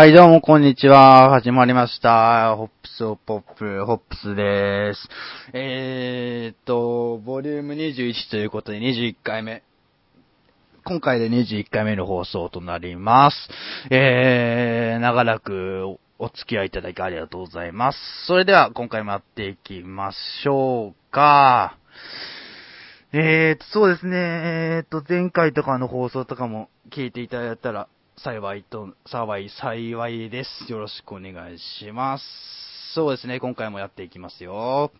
はい、どうも、こんにちは。始まりました。ホップスオポップ、ホップスです。えーっと、ボリューム21ということで21回目。今回で21回目の放送となります。えー、長らくお付き合いいただきありがとうございます。それでは、今回もやっていきましょうか。えーと、そうですね、えーと、前回とかの放送とかも聞いていただいたら、幸いと、幸い、幸いです。よろしくお願いします。そうですね、今回もやっていきますよ。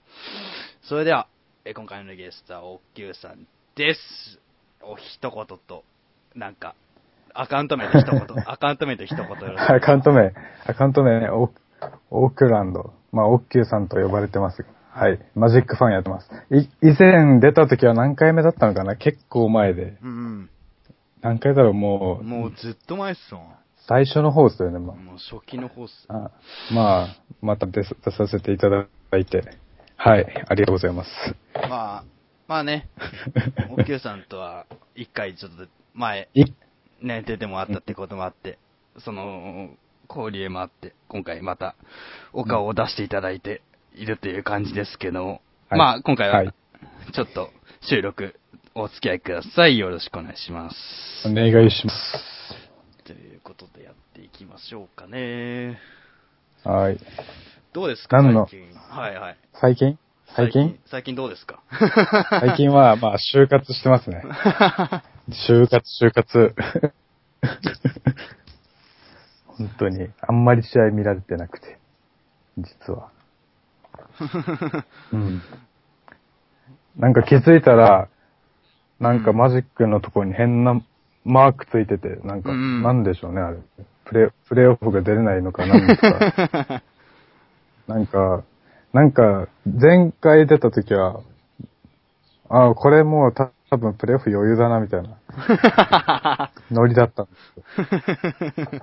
それでは、え今回のゲストは、おっきゅうさんです。お一言と、なんか、アカウント名で一言、アカウント名で一言よろしくアカウント名、アカウント名ね、オオークランド。まあ、オッキューさんと呼ばれてます。はい。マジックファンやってます。い、以前出た時は何回目だったのかな？結構前で。うん何回だろうもうもうずっと前っすもん。最初の方ですよね、まもう初期の方っす。あ。あまあ、また出さ出させていただいて。はい。ありがとうございます。まあ、まあね、おっきゅうさんとは、一回ちょっと前、い、ね、出てもらったってこともあって、その、交流もあって、今回また、お顔を出していただいているという感じですけども、はいまあ、今回は、はいちょっと、収録、お付き合いください。よろしくお願いします。お願いします。ということでやっていきましょうかね。はい。どうですか何の？最近。はいはい。最近？最近？最近どうですか？最近は、まあ、就活してますね。就活、就活。本当に、あんまり試合見られてなくて、実は。うん。なんか気づいたら、なんかマジックのところに変なマークついてて、なんか、うんなんでしょうね、あれ。プレ、プレイオフが出れないのかなんですか。なんか、なんか、前回出た時は、ああ、これもうた多分プレイオフ余裕だな、みたいな ノリだったんですよ。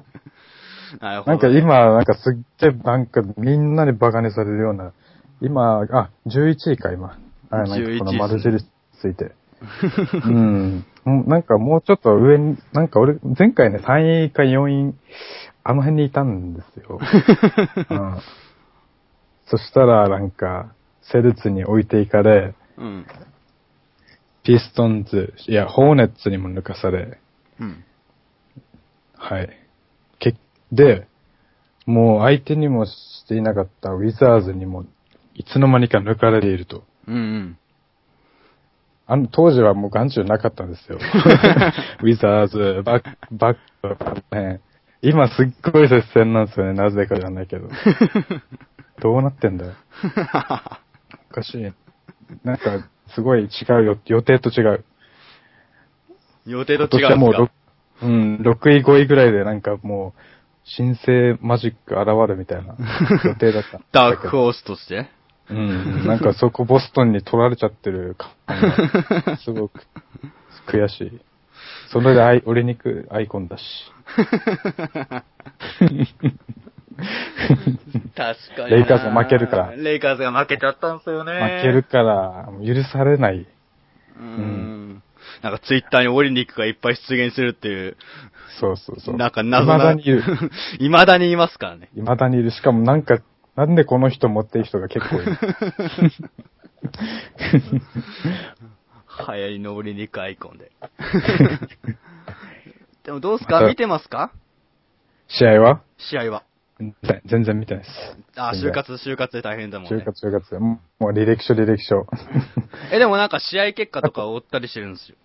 なるほど。なんか今、なんかすっげえ、なんかみんなにバカにされるような、今、あ、11位か、今。あなんかこの丸印ついて。うん。もうなんかもうちょっと上に、なんか俺、前回ね、3位か4位、あの辺にいたんですよ。うん、そしたら、なんか、セルツに置いていかれ、うん。ピストンズ、いや、ホーネッツにも抜かされ、うん。はい。け、で、もう相手にもしていなかったウィザーズにも、いつの間にか抜かれていると。うんうん。あの、当時はもう眼中なかったんですよ。ウィザーズ、バック、バックとかね。今すっごい接戦なんですよね。なぜかじゃないけど。どうなってんだよ。おかしい。なんか、すごい違うよ。予定と違う。予定と違うんですか？6、うん、6位、5位ぐらいでなんかもう、新生マジック現るみたいな 予定だった。ダークホースとして？うん、なんかそこボストンに取られちゃってる感が、すごく悔しい。それでアイ俺にくアイコンだし。確かにな。レイカーズが負けるからレイカーズが負けちゃったんですよね。負けるから、許されない。うーん。なんかツイッターにオリニックがいっぱい出現するっていう、そうそうそう。なんか謎未な。だにいる。未だにいますからね。未だにいる。しかもなんか、なんでこの人持っている人が結構いる？流行りのオリニックアイコンで。でもどうですか？見てますか？試合は？試合は。全然見てないです。あ、就活、就活で大変だもんね。就活、就活。もうもう履歴書、履歴書。え、でもなんか試合結果とか追ったりしてるんですよ。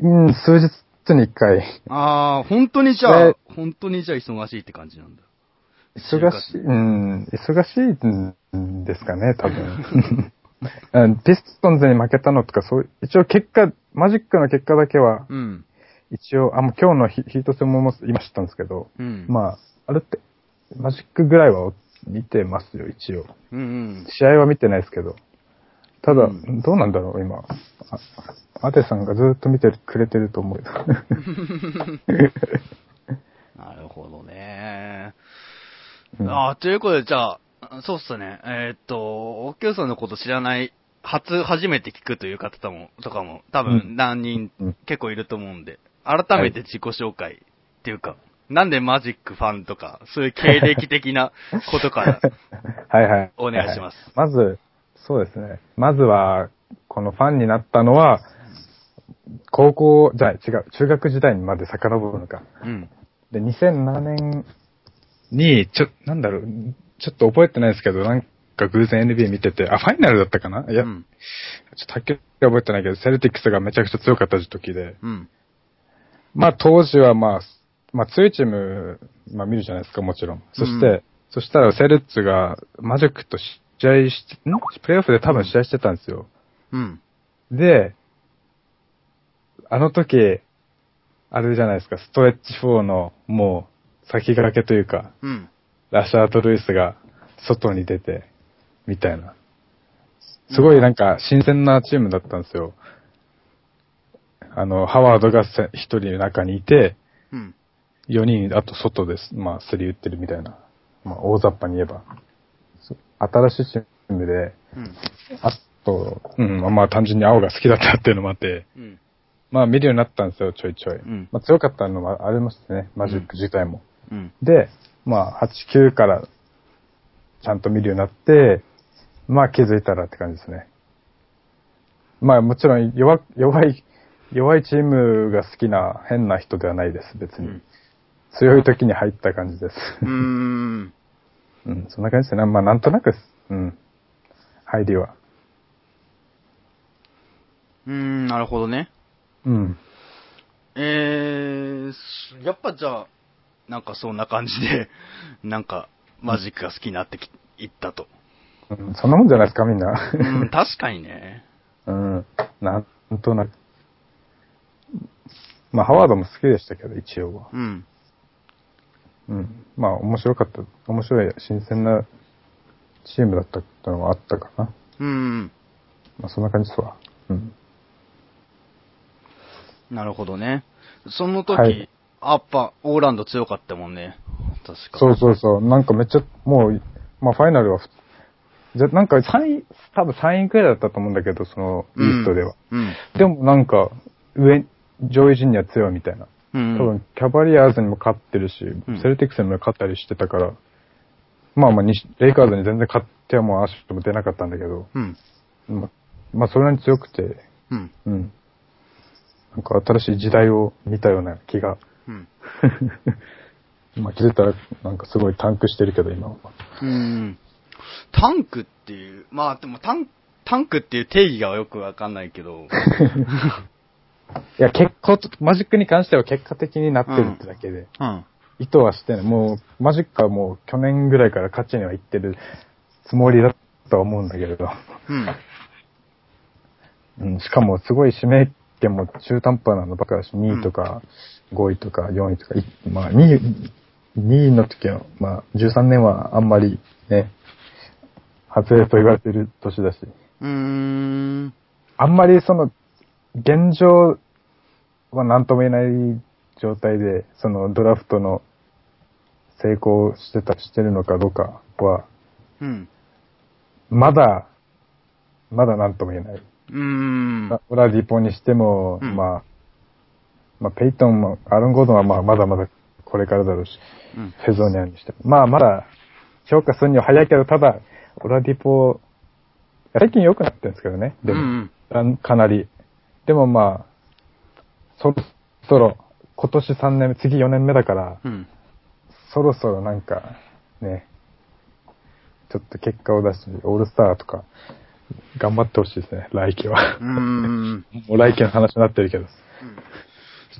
うん、数日に一回。あー、本当にじゃえあ、本当にじゃあ忙しいって感じなんだ。忙しい、うん、忙しいんですかね、多分。うんピストンズに負けたのとか、そう、一応結果、マジックの結果だけは、うん。一応、あ、もう今日のヒヒート戦も今知ったんですけど、うん。まあ、あれって、マジックぐらいは見てますよ、一応。うんうん。試合は見てないですけど。ただ、うんどうなんだろう、今。あアテさんがずっと見てくれてると思うよ。なるほどね。うんああ、ということで、じゃあ、そうっすね。えーっと、おきゅうさんのこと知らない、初、初めて聞くという方も、とかも、多う分何人、うん結構いると思うんで、改めて自己紹介っていうか、なんでマジックファンとか、そういう経歴的な ことからはいはい。お願いします。まず、そうですね。まずは、このファンになったのは、高校、じゃあ違う、中学時代にまで遡るのか。うん。で、2007年に、ちょ、なんだろう、ちょっと覚えてないですけど、なんか偶然 NBA 見てて、あ、ファイナルだったかな？いや、うん。ちょっとはっきり覚えてないけど、セルティックスがめちゃくちゃ強かった時で、うん。まあ当時はまあ、まあ強いチーム、まあ見るじゃないですか、もちろん。そして、うんそしたらセルッツがマジックと試合して、ん？プレイオフで多分試合してたんですよ。うん。で、あの時、あれじゃないですか、ストレッチ4のもう先駆けというか、うん。ラシャート・ルイスが外に出て、みたいな。すごいなんか新鮮なチームだったんですよ。あの、ハワードがせ一人中にいて、うん。4人、あと外です。まあ、スリー打ってるみたいな。まあ、大雑把に言えば。そ新しいチームで、うん。あと、うん、まあ単純に青が好きだったっていうのもあって、うん。まあ見るようになったんですよ、ちょいちょい。んまあ強かったのもありますね、マジック自体も。うん。で、まあ、8、9からちゃんと見るようになって、まあ気づいたらって感じですね。まあもちろん弱、弱い、弱いチームが好きな変な人ではないです、別に。うん強い時に入った感じです。うーん。うん、そんな感じですね。まあなんとなく。うん。入りは。うーん、なるほどね。うん。えー、すやっぱじゃあ、なんかそんな感じで、なんか、マジックが好きになってき、いったと。うん、そんなもんじゃないですか、みんな。うん、確かにね。うん。なんとなく。まあ、ハワードも好きでしたけど、一応は。うん。うん。まあ、面白かった。面白い、新鮮なチームだったってのはあったかな。うん。まあ、そんな感じですわ。うん。なるほどね。その時、はいやっぱ、オーランド強かったもんね。確か。そうそうそう。なんかめっちゃ、もう、まあ、ファイナルはふ、じゃ、なんか3位、多分3位くらいだったと思うんだけど、その、イーストでは。うん。でもなんか、上、上位陣には強いみたいな。うん。多分、キャバリアーズにも勝ってるし、んセルティックスにも勝ったりしてたから、まあまあに、レイカーズに全然勝ってはもう足も出なかったんだけど、うん。ままあそれなりに強くて、うん。うん。なんか新しい時代を見たような気が、うん。まあ気づいたらなんかすごいタンクしてるけど今は。うん。タンクっていう、まあでもタン、タンクっていう定義がよくわかんないけど、いや、結果と、マジックに関しては結果的になってるってだけで、うん。意図はしてない。もう、マジックはもう去年ぐらいから勝ちには行ってるつもりだとは思うんだけれど。うん。うん、しかもすごい指名権も中途半端なのばっかだし、2位とか5位とか4位とか、いまあ2位、2位の時は、まあ13年はあんまりね、外れと言われてる年だし、うーん。あんまりその、現状は何とも言えない状態で、そのドラフトの成功してた、してるのかどうかは、うん。まだ、まだ何とも言えない。うーん。オラディポにしても、うんまあ、まあ、ペイトンも、アーロン・ゴードンはまあ、まだまだこれからだろうし、うん。フェゾーニャンにしても。まあ、まだ、評価するには早いけど、ただ、オラディポ、最近良くなってるんですけどね。でも、うんかなり。でもまあ、そろそろ、今年3年目、次4年目だから、うん。そろそろなんか、ね、ちょっと結果を出して、オールスターとか、頑張ってほしいですね、来季は。うーん。もう来季の話になってるけど。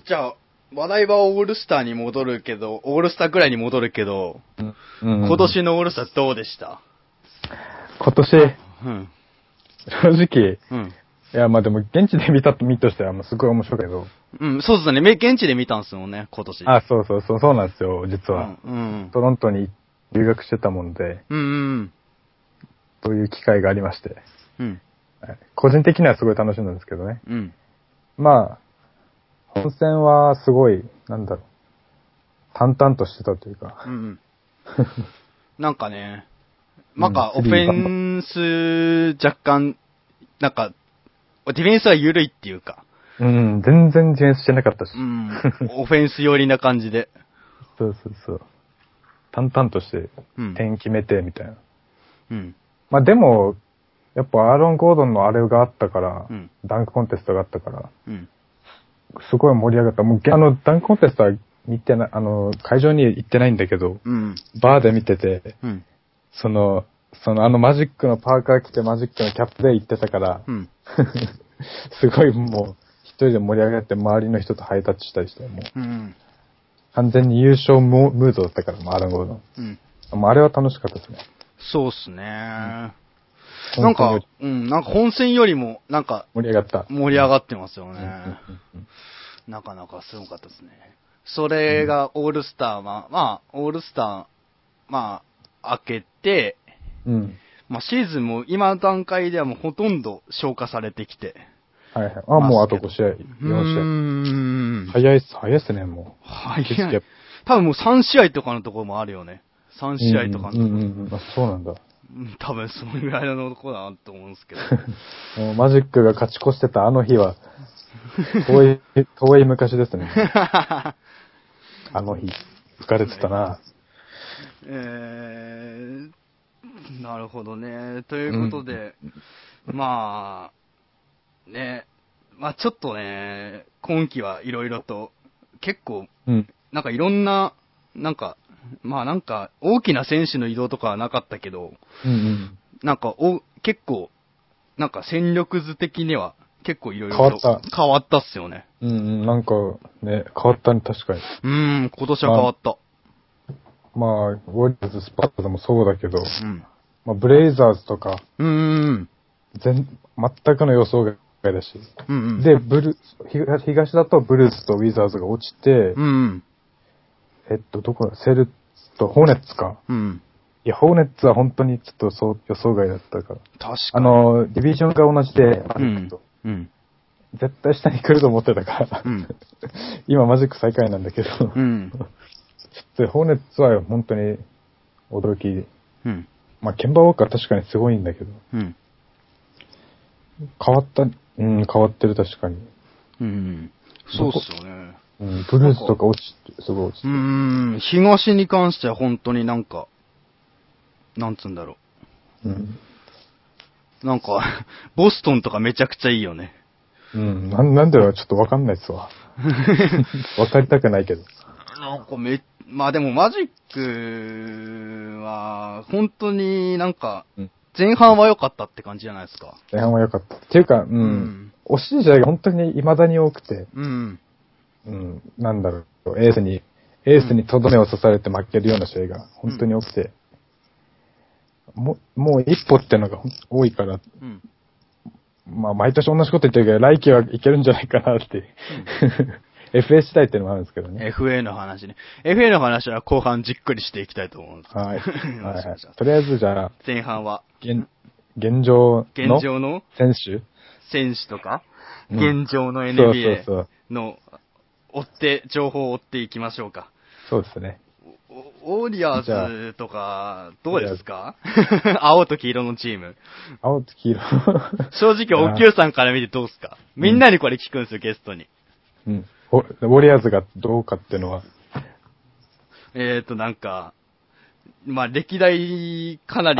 じゃあ、話題はオールスターに戻るけど、オールスターぐらいに戻るけど、うん今年のオールスターどうでした？今年、うん。正直、うん。いや、まあでも、現地で見た身としては、すごい面白いけど。うん、そうですね。め現地で見たんですもんね、今年。あ、そうそうそう、そうなんですよ、実は。うん。うん。トロントに留学してたもんで、うん。うん。そういう機会がありまして。うん。はい個人的にはすごい楽しんだんですけどね。うん。まあ、本戦はすごい、なんだろう、淡々としてたというかう、ん。なんかね、なんか、うんオフェンス、若干、なんか、ディフェンスは緩いっていうか、うん、全然ディフェンスしてなかったしう、ん、オフェンス寄りな感じで。そうそうそう。淡々としてうん。点決めてみたいな。うん。まあでも、やっぱアーロン・ゴードンのあれがあったから、うん。ダンクコンテストがあったから、うん。すごい盛り上がった。もうげ、あの、ダンクコンテストは見てない、あの、会場に行ってないんだけど、うん。バーで見てて、うん。その、そのあのマジックのパーカー着てマジックのキャップで行ってたから、うん。すごいもう、一人で盛り上がって周りの人とハイタッチしたりして、もう、うん。完全に優勝ムムードだったから、もうアーロン・ゴードン。うん。もうあれは楽しかったですね。そうっすね。なんかうん、なんか本戦よりも、なんか、盛り上がった。盛り上がってますよね。うんうんうんなかなかすごかったですね。それがオールスターは、まあ、オールスター、まあ、開けて、うん。うんまあ、シーズンも今の段階ではもうほとんど消化されてきて。はいはい。あ、もうあと5試合、4う試ーん合。早いっす、早いっすね、もう。早い。多分もう3試合とかのところもあるよね。3試合とかのところ。うんうんうんうん。あ、そうなんだ。うん多分そのぐらいのところだなと思うんですけど。もうマジックが勝ち越してたあの日は、遠い、遠い昔ですね。あの日。疲れてたな。えー、なるほどね。ということで、まあ、ね、まあちょっとね、今季はいろいろと、結構、うん。なんかいろんな、なんか、まあなんか、大きな選手の移動とかはなかったけど、うんうん。なんかお、結構、なんか戦力図的には、結構いろいろ変わった変わったっすよね。うんうん。なんか、ね、変わったね、確かに。うーん、今年は変わった。まあ、ウォリアーズ、スパッタでもそうだけど、うん。まあ、ブレイザーズとか、うーん。全、全くの予想外だし。うんうん。で、ブル、東東だとブルースとウィザーズが落ちて、うんえっと、どこだ、セルとホーネッツか。うん。うん。いや、ホーネッツは本当にちょっとそう予想外だったから。確かに。あ、の、ディビジョンが同じで、マうんジックと。うん。絶対下に来ると思ってたから。うん 今マジック最下位なんだけど。うん。で、ホーネッツは本当に驚き。うん。まあ、ケンバーウォーカー確かにすごいんだけど。うん。変わった、うん、変わってる確かに。うん。そうっすよね。うん、ブルースとか落ちて、すごい落ちてうーん。東に関しては本当になんか、なんつうんだろうん。う。なんか、ボストンとかめちゃくちゃいいよね。うん。なん、なんでだろうちょっとわかんないっすわ。わかりたくないけど。なんかめ、まあでもマジックは、本当になんかうん、前半は良かったって感じじゃないですか。前半は良かった。っていうか、うん。うん惜しい試合が本当に未だに多くて、うん。うん、なんだろう、エースに、エースにとどめを刺されて負けるような試合が本当に多くて、もう、もう一歩ってのが多いから、うん。まあ毎年同じこと言ってるけど、来季はいけるんじゃないかなって。FA 次第っていうのもあるんですけどね。FA の話ね。FA の話は後半じっくりしていきたいと思うんです。はい。はいとりあえずじゃあ、前半は、現、現状の？現状の？選手？選手とか、うん現状の NBA。の、追って、情報を追っていきましょうか。そうですね。おオーリアーズとか、どうですか？青と黄色のチーム。青と黄色。正直、おきゅうさんから見てどうですか？みんなにこれ聞くんですよ、ゲストに。うん。ウォリアーズがどうかっていうのは、えーと、なんか、まあ、歴代かなり。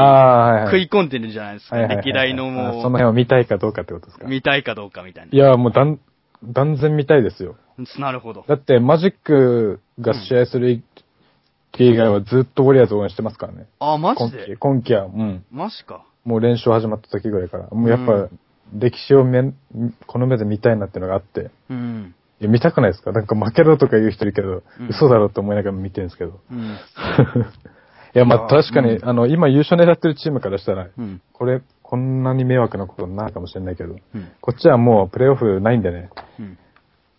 食い込んでるじゃないですか。はいはいはい歴代のあもその辺を見たいかどうかってことですか？う、見たいかどうかみたいいや、もう断、断然見たいですよ。な。なるほど。だって、マジックが試合する以外はずっとウォリアーズ応援してますからね。あ、マジで？今季は、うん。マジか。もう練習始まった時ぐらいから。もうやっうぱ、歴史をめこの目で見たいなっていうのがあって。うん。いや、見たくないですか？なんか負けろとか言う人いるけど、うん嘘だろって思いながら見てるんですけど。うん。いや、まあ確かに、うんあの、今優勝狙ってるチームからしたら、うん。これ、こんなに迷惑なことになるかもしれないけど、うん。こっちはもうプレイオフないんでね、うん。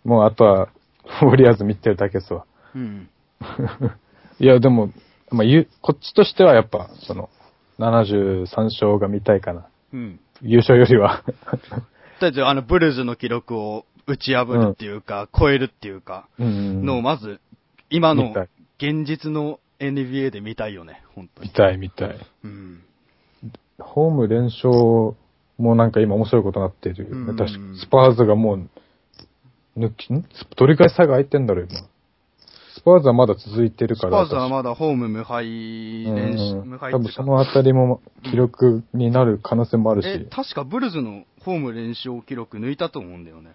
もうあとは、ウォリアーズ見てるだけですわ。うん。いや、でも、まあ、ゆこっちとしてはやっぱ、その、73勝が見たいかな。うん。優勝よりは。とりあえず、あの、ブルーズの記録を打ち破るっていうか、超えるっていうか、うんのをまず、今の現実の NBA で見たいよね、本当に。見たい見たい。うん。ホーム連勝もなんか今面白いことになっているよね。うん確かスパーズがもう、抜き、ん？どれくらい差が空いてんだろう、今。スパーズはまだ続いてるから。スパーズはまだホーム無敗連勝、うん無敗多分そのあたりも記録になる可能性もあるし。えっ、確かブルズのホーム連勝記録抜いたと思うんだよね。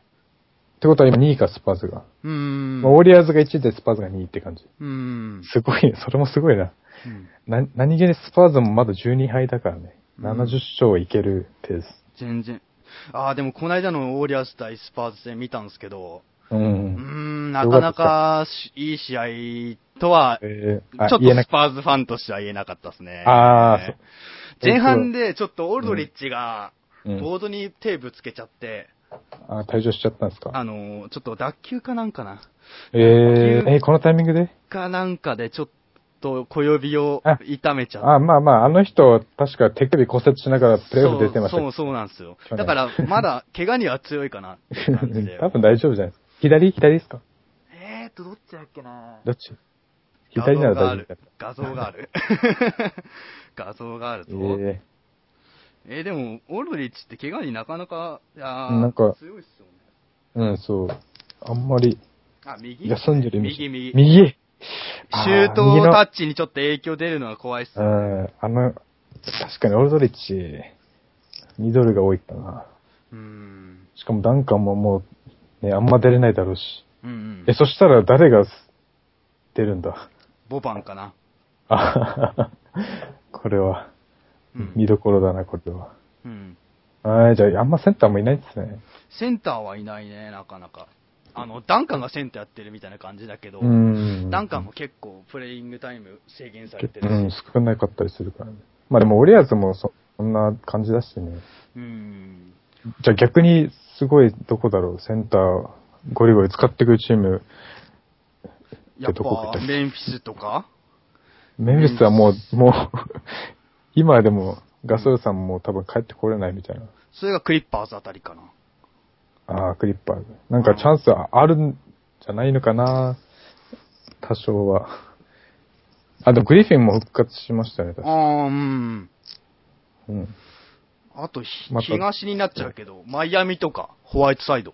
てことは今2位か、スパーズが。うーん。まあウォリアーズが1位でスパーズが2位って感じ。うーん。すごいね、それもすごいな。うんな、何気にスパーズもまだ12敗だからね。うん70勝いけるペース。全然。ああ、でもこの間のウォリアーズ対スパーズ戦見たんですけど、う。うーん。ん、なかなかしいい試合とは、えー、あちょっとスパーズファンとしては言えなかったですね。あーそう前半でちょっとオールドリッチが、うんボードに手ぶつけちゃって、あ、退場しちゃったんですか？あのー、ちょっと脱臼かなんかなえー、えーこのタイミングで？かなんかでちょっと小指をあ痛めちゃって。あ、まあまあ、あの人、確か手首骨折しながらプレイオフ出てましたそう、そうそうなんですよ。だから、まだ、怪我には強いかなっていう感じで。多分大丈夫じゃないですか。左左ですか？えーと、どっちだっけな？どっち？左なら大丈夫だ。画像がある。画像があるぞ。ええーでも、オールドリッチって怪我になかなか、いやーなんか強いっすよね。えうん、そう。あんまりあ、右？休んでる右、右。右？シュートタッチにちょっと影響出るのは怖いっすうよ。ん、あの、確かにオールドリッチ、ミドルが多いかな。うーん。しかもダンカンももう、ね、あんま出れないだろうし。うんうんえ、。そしたら誰が出るんだ？ボバンかな。あはははこれは、うん。見どころだな、これは。うん。はい、じゃあ、あんまセンターもいないですね。センターはいないね、なかなか。あの、ダンカンがセンターやってるみたいな感じだけど、うん。ダンカンも結構プレイングタイム制限されてるし。うん、少なかったりするからね。まあでも、オリアーズもそそんな感じだしね。うん。じゃあ逆に、すごい、どこだろう、センター、ゴリゴリ使ってくるチーム、やっぱ、メンフィスとか？メンフィスはもう、もう、今でも、ガソルさんも多分帰ってこれないみたいな。それがクリッパーズあたりかな。ああ、クリッパーズ。なんかチャンスあるんじゃないのかな多少は。あ、でもグリフィンも復活しましたね、確かああ、うん。うん。あとひ、また東になっちゃうけど、マイアミとか、ホワイトサイド。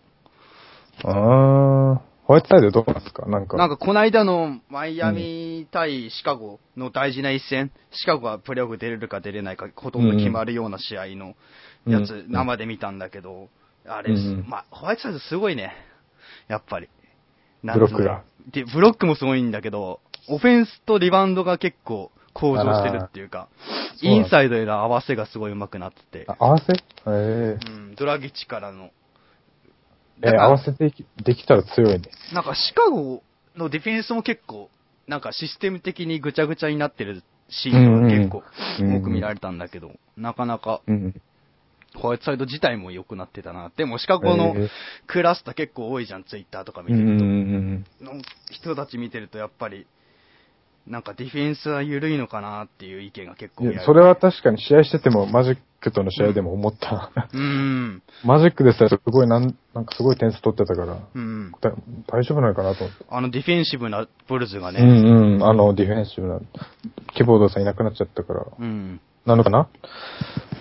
ああ、ホワイトサイドどうなんですか？なんか。なんかこの間のマイアミ対シカゴの大事な一戦、シカゴがプレーオフ出れるか出れないかほとんど決まるような試合のやつ、うん生で見たんだけど、あれ、うんまあ、ホワイトサイドすごいね。やっぱり。ブロックが。で、ブロックもすごいんだけど、オフェンスとリバウンドが結構向上してるっていうか、インサイドへの合わせがすごい上手くなっててあ、合わせ？ええうん、ドラギチからの。えー合わせてきできたら強いね。なんかシカゴのディフェンスも結構、なんかシステム的にぐちゃぐちゃになってるシーンが結構うん多く見られたんだけど、なかなかうん。ホワイトサイド自体も良くなってたな。でもシカゴのえークラスター結構多いじゃん、ツイッターとか見うんうてると。んの人たち見てるとやっぱり、なんかディフェンスは緩いのかなっていう意見が結構それは確かに試合してても、マジックとの試合でも思った。うーん。マジックでさえすごいなん、なんかすごい点数取ってたから、うん。だ大丈夫なのかなと思って。あのディフェンシブなブルズがうね。んうん、あの、ディフェンシブな、キーボードさんいなくなっちゃったから、うん。なのかな？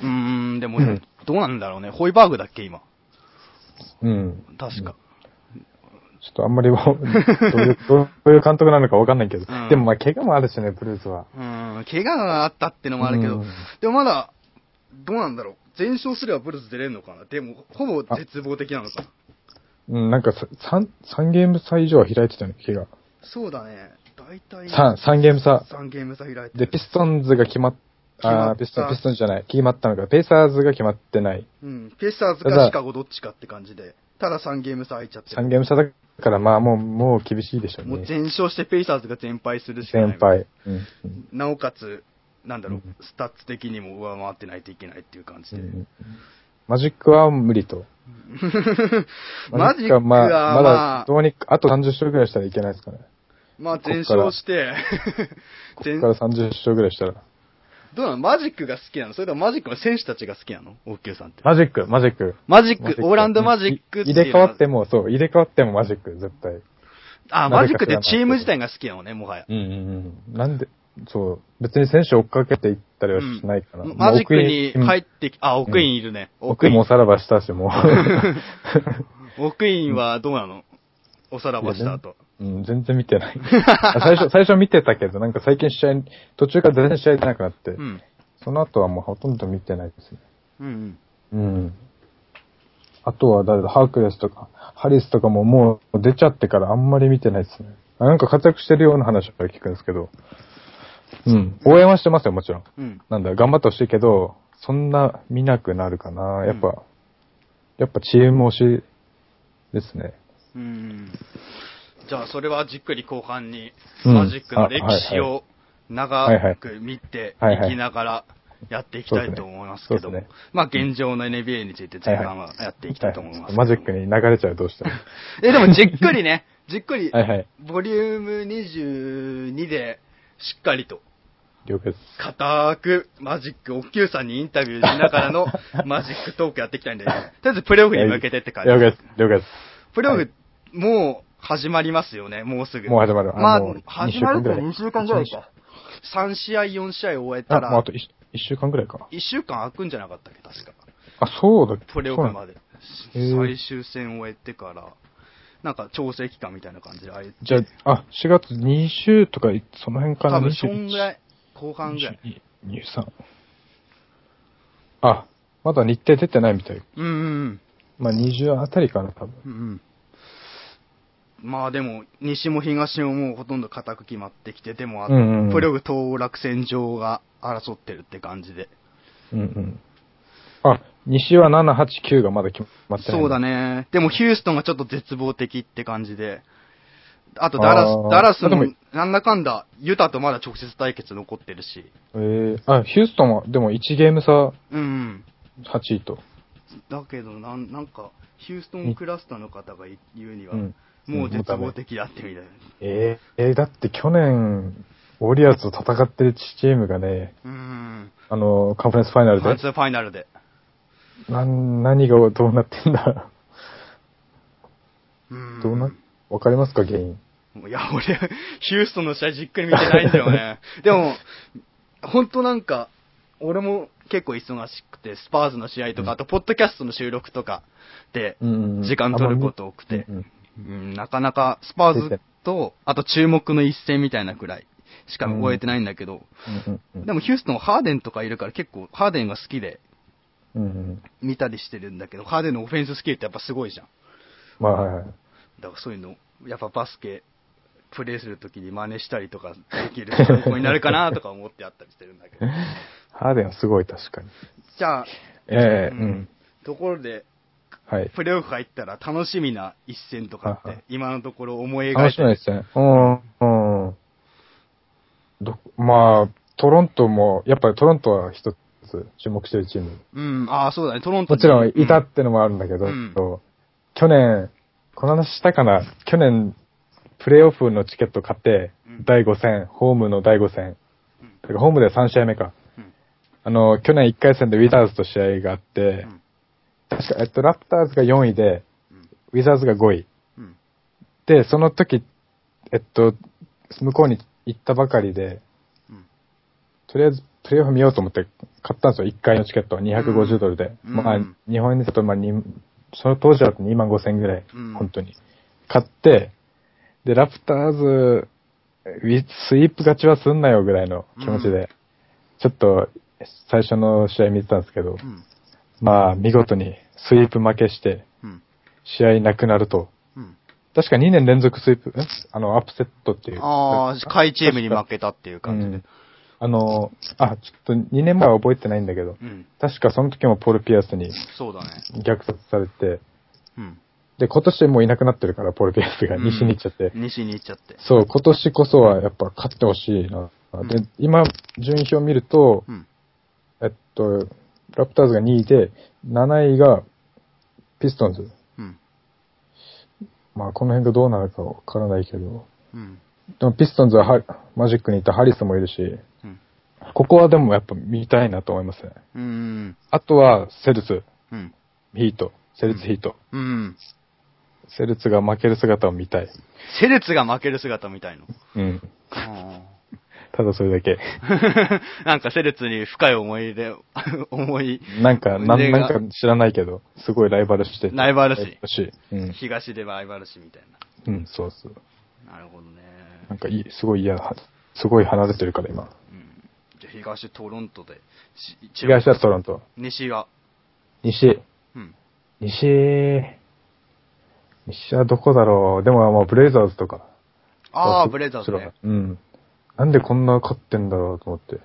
うーん、でもうん、どうなんだろうね。ホイバーグだっけ、今？うん。確か。ちょっとあんまりどういう、どういう監督なのかわかんないけど、うんでもまあ怪我もあるしね、ブルーズは。うん、怪我があったってのもあるけど、うんでもまだ、どうなんだろう。全勝すればブルズ出れるのかなでも、ほぼ絶望的なのかなうん、なんかさ3、三ゲーム差以上は開いてたね、怪我。そうだね。大体。3、三ゲーム差。3ゲーム差開いてる。で、ピストンズが決まっ、あーピストン、ピストンじゃない、決まったのか、ペイサーズが決まってない。うん。ペイサーズかシカゴどっちかって感じで。ただ3ゲーム差空いちゃってる。3ゲーム差だから、まあもう、もう厳しいでしょうね。もう全勝してペイサーズが全敗するしかない。全敗。うんうんなおかつ、なんだろう、うんスタッツ的にも上回ってないといけないっていう感じで。うんマジックは無理と。マジックはまあ、ままだあ、どうにか、あと30勝ぐらいしたらいけないですかね。まあ全勝して、全ここから 30勝ぐらいしたら。どうなの？マジックが好きなの？それともマジックの選手たちが好きなの？オッケーさんって。マジック、マジック。マジック、オーランドマジックって入れ替わっても、そう、入れ替わってもマジック、絶対。あ、マジックってチーム自体が好きなのね、もはや。うんうんうん。なんで、そう、別に選手追っかけていったりはしないから。うんマジックに入っってき、あ、オクインいるね。奥もおさらばしたし、もう。オクインはどうなの？おさらばした後。うん、全然見てない。あ最初、最初見てたけど、なんか最近試合、途中から全然試合出なくなって、うん。その後はもうほとんど見てないですね。うんうん。うん。あとは誰だ、ハークレスとか、ハリスとかももう出ちゃってからあんまり見てないですね。あなんか活躍してるような話は聞くんですけど。うん。応援はしてますよ、もちろん。うん。なんだ、頑張ってほしいけど、そんな見なくなるかな。やっぱ、うんやっぱチーム推しですね。うん。じゃあ、それはじっくり後半に、うんマジックの歴史を長く見てはいきながらやっていきたいと思いますけども。まあ、現状の NBA について前半はやっていきたいと思います。マジックに流れちゃう、どうしても。え、でもじっくりね、じっくり。ボリューム22でしっかりと、了解です。固くマジック、おっきゅうさんにインタビューしながらの マジックトークやっていきたいんで、とりあえずプレイオフに向けてって感じ了解です。了解です。プレイオフ、はいもう始まりますよね、もうすぐ。もう始まるまあ始まるって二2週間ぐらいか。3試合、4試合終えたあ、もうあらと、一一週間くらいか。1週間空くんじゃなかったっけ、確か。あ、そうだ。プレイオフまで。最終戦終えてから、なんか調整期間みたいな感じで、あれじゃあ、あ、4月2週とか、その辺かな？多分そんぐらい、後半ぐらい。2、3。あ、まだ日程出てないみたい。うんうんまあ、20あたりかな、多分。うん。うんうん。まあでも、西も東ももうほとんど固く決まってきて、でもあと、うんうんうんプレイオフ当落戦場が争ってるって感じで。うんうん。あ、西は7、8、9がまだ決まってない。そうだね。ね。でもヒューストンがちょっと絶望的って感じで。あとダラス、ダラスもなんだかんだ、ユタとまだ直接対決残ってるし。えー、あ、ヒューストンは、でも1ゲーム差うんうん。8位と。だけど、なんなんか、ヒューストンクラスターの方が言うには、うん。もう絶望的だってみたいな。えー、えーだって去年、ウォリアーズと戦ってるチームがね、うん。あの、カンファレンスファイナルでファン、ツーファイナルで。なん、何がどうなってんだ？うんどうな、わかりますか、原因？いや、俺、ヒューストンの試合じっくり見てないんだよね。でも、本当なんか、俺も結構忙しくて、スパーズの試合とか、あと、ポッドキャストの収録とかで、うん時間取ること多くて、うんうんうんなかなか、スパーズと、あと注目の一戦みたいなくらいしか終えてないんだけど、うんでもヒューストンはハーデンとかいるから結構、ハーデンが好きで。見たりしてるんだけど、ハーデンのオフェンススキルってやっぱすごいじゃん。まあ、はいはい。だからそういうの、やっぱバスケ、プレイするときに真似したりとかできる参考になるかなとか思ってあったりしてるんだけど。ハーデンはすごい、確かに。じゃあ、ええううんん。ところで、はい。プレイオフ入ったら楽しみな一戦とかって、今のところ思い描楽いてる。しみですね。うん。うん。ど、まあ、トロントも、やっぱりトロントは一つ注目してるチーム。うん、ああ、そうだね、トロントもちろんいたうんってのもあるんだけど、うん去年、この話したかな？去年、プレイオフのチケット買ってうん、第5戦、ホームの第5戦。うんホームで3試合目か。うんあの、去年1回戦でウィザーズと試合があって、うん確か、えっと、ラプターズが4位で、ウィザーズが5位。うんで、その時、えっと、向こうに行ったばかりで、うんとりあえずプレイオフ見ようと思って買ったんですよ。1回のチケット。250ドルで。うんまあうん、日本円ですると、まあ、にその当時だと2万5千ぐらい、うん本当に。買って、で、ラプターズ、ウィスイープ勝ちはすんなよぐらいの気持ちで、うんちょっと、最初の試合見てたんですけど、うんまあ、見事にスイープ負けして、うん試合なくなると、うん確か2年連続スイープ、んあの、アップセットっていう。ああ、下位チームに負けたっていう感じでうん。あの、あ、ちょっと2年前は覚えてないんだけど、うん。確かその時もポール・ピアスにそうだね。虐殺されて、うん。で、今年もういなくなってるから、ポール・ピアスがうん西に行っちゃって。西に行っちゃって。そう、今年こそはやっぱ勝ってほしいな。うんで、今、順位表を見ると、うん。えっと、ラプターズが2位で、7位がピストンズ。うん。まあ、この辺がどうなるかわからないけど。うん。でもピストンズはハマジックにいたハリスもいるし、うん。ここはでもやっぱ見たいなと思いますね。うん。あとは、セルツ、うん。ヒート、セルツヒート。うん。セルツが負ける姿を見たい。セレツが負ける姿みたいの？うん。あただそれだけ。ー なんかセレツに深い思い出、思い、なんか、なんなんか知らないけど、すごいライバルしててライバル視し。うん。東でライバル視みたいな。うん、そうそう。なるほどね。なんかいい、すごい嫌だ。すごい離れてるから今。うん。じゃあ東トロントで。し東はトロント。西が。西。うん。西、西はどこだろう。でも、まあ、ブレイザーズとか。ああ、そブレザーズね。うん。なんでこんな勝ってんだろうと思って。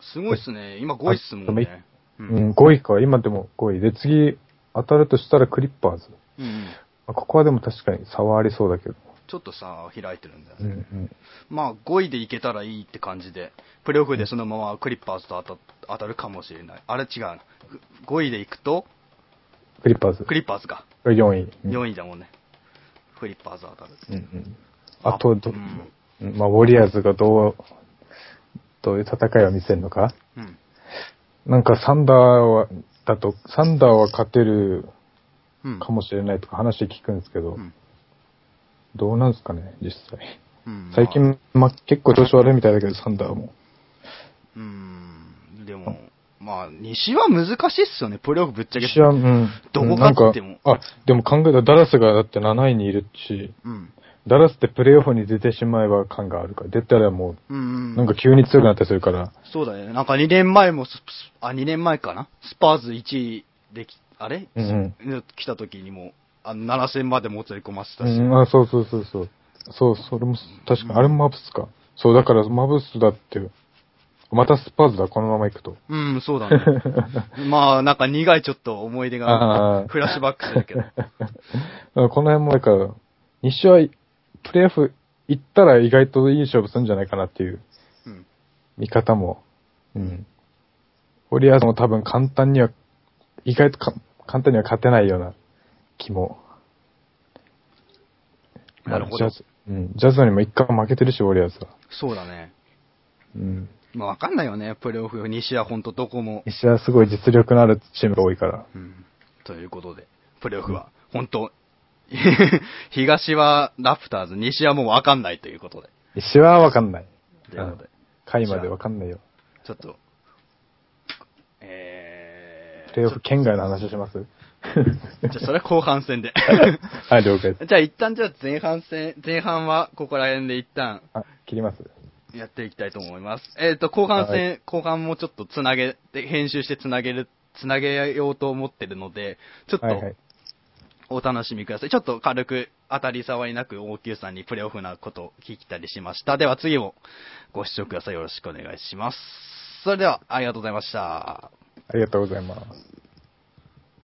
すごいっすね。今5位っすもんね。う。うんん、5位か。今でも5位。で、次、当たるとしたらクリッパーズ。うん。まあここはでも確かに差はありそうだけど。ちょっとさ、開いてるんだようんね。うん。まあ、5位でいけたらいいって感じで、プレーオフでそのままクリッパーズと当た当たるかもしれない。あれ違う。5位でいくと、クリッパーズ。クリッパーズか。4位。うん4位だもんね。クリッパーズ当たる。うんうん。あと、ど、うんうんまあ、ウォリアーズがどう、どういう戦いを見せるのかうん。なんかサンダーは、だと、サンダーは勝てるうん。かもしれないとか話聞くんですけど、うんどうなんですかね、実際。うん最近、まあ、結構調子悪いみたいだけど、サンダーも。うん。でも、まあ、西は難しいっすよね。プレーオフぶっちゃけ。私は、うん。どこうん勝ってもなんかあ、でも考えたらダラスがだって7位にいるし、うん。ダラスってプレイオフに出てしまえば感があるから、出たらもうんうん。う、なんか急に強くなったりするから、そうだよね。なんか2年前もあ、2年前かな？スパーズ1位でき、あれ？うんうん。来た時にも、あの、7戦までもつれ込ませたし。うん、あ、そうそうそうそう。そう、それも、確かに、あれもマブスか。そう、だからマブスだって、またスパーズだ、このまま行くと。うん、そうだね。まあ、なんか苦いちょっと思い出がフラッシュバックするけど。うんこの辺も、だから、西は、プレイオフ行ったら意外といい勝負するんじゃないかなっていううん。見方も。うん。ウォリアーズも多分簡単には、意外とか簡単には勝てないような気も。なるほどジャズ、うん。ジャズにも一回負けてるし、ウォリアーズは。そうだね。うん。まあ、わかんないよね。プレーオフ、西はほんとどこも。西はすごい実力のあるチームが多いから。うん。ということで、プレーオフは、本当 東はラプターズ、西はもうわかんないということで。西はわかんない。ということで、回までわかんないよ。ちょっと、えー、プレイオフ圏外の話します？じゃあそれは後半戦で。はい、了解です。じゃあ一旦じゃあ前半戦、前半はここら辺で一旦あ、切ります？やっていきたいと思います。えっ、と、後半戦、は後半もちょっとつなげて、編集してつなげる、つなげようと思ってるので、ちょっとはいはい。お楽しみください。ちょっと軽く当たり障りなく大久さんにプレオフなことを聞いたりしました。では次もご視聴ください。よろしくお願いします。それでは、ありがとうございました。ありがとうございます。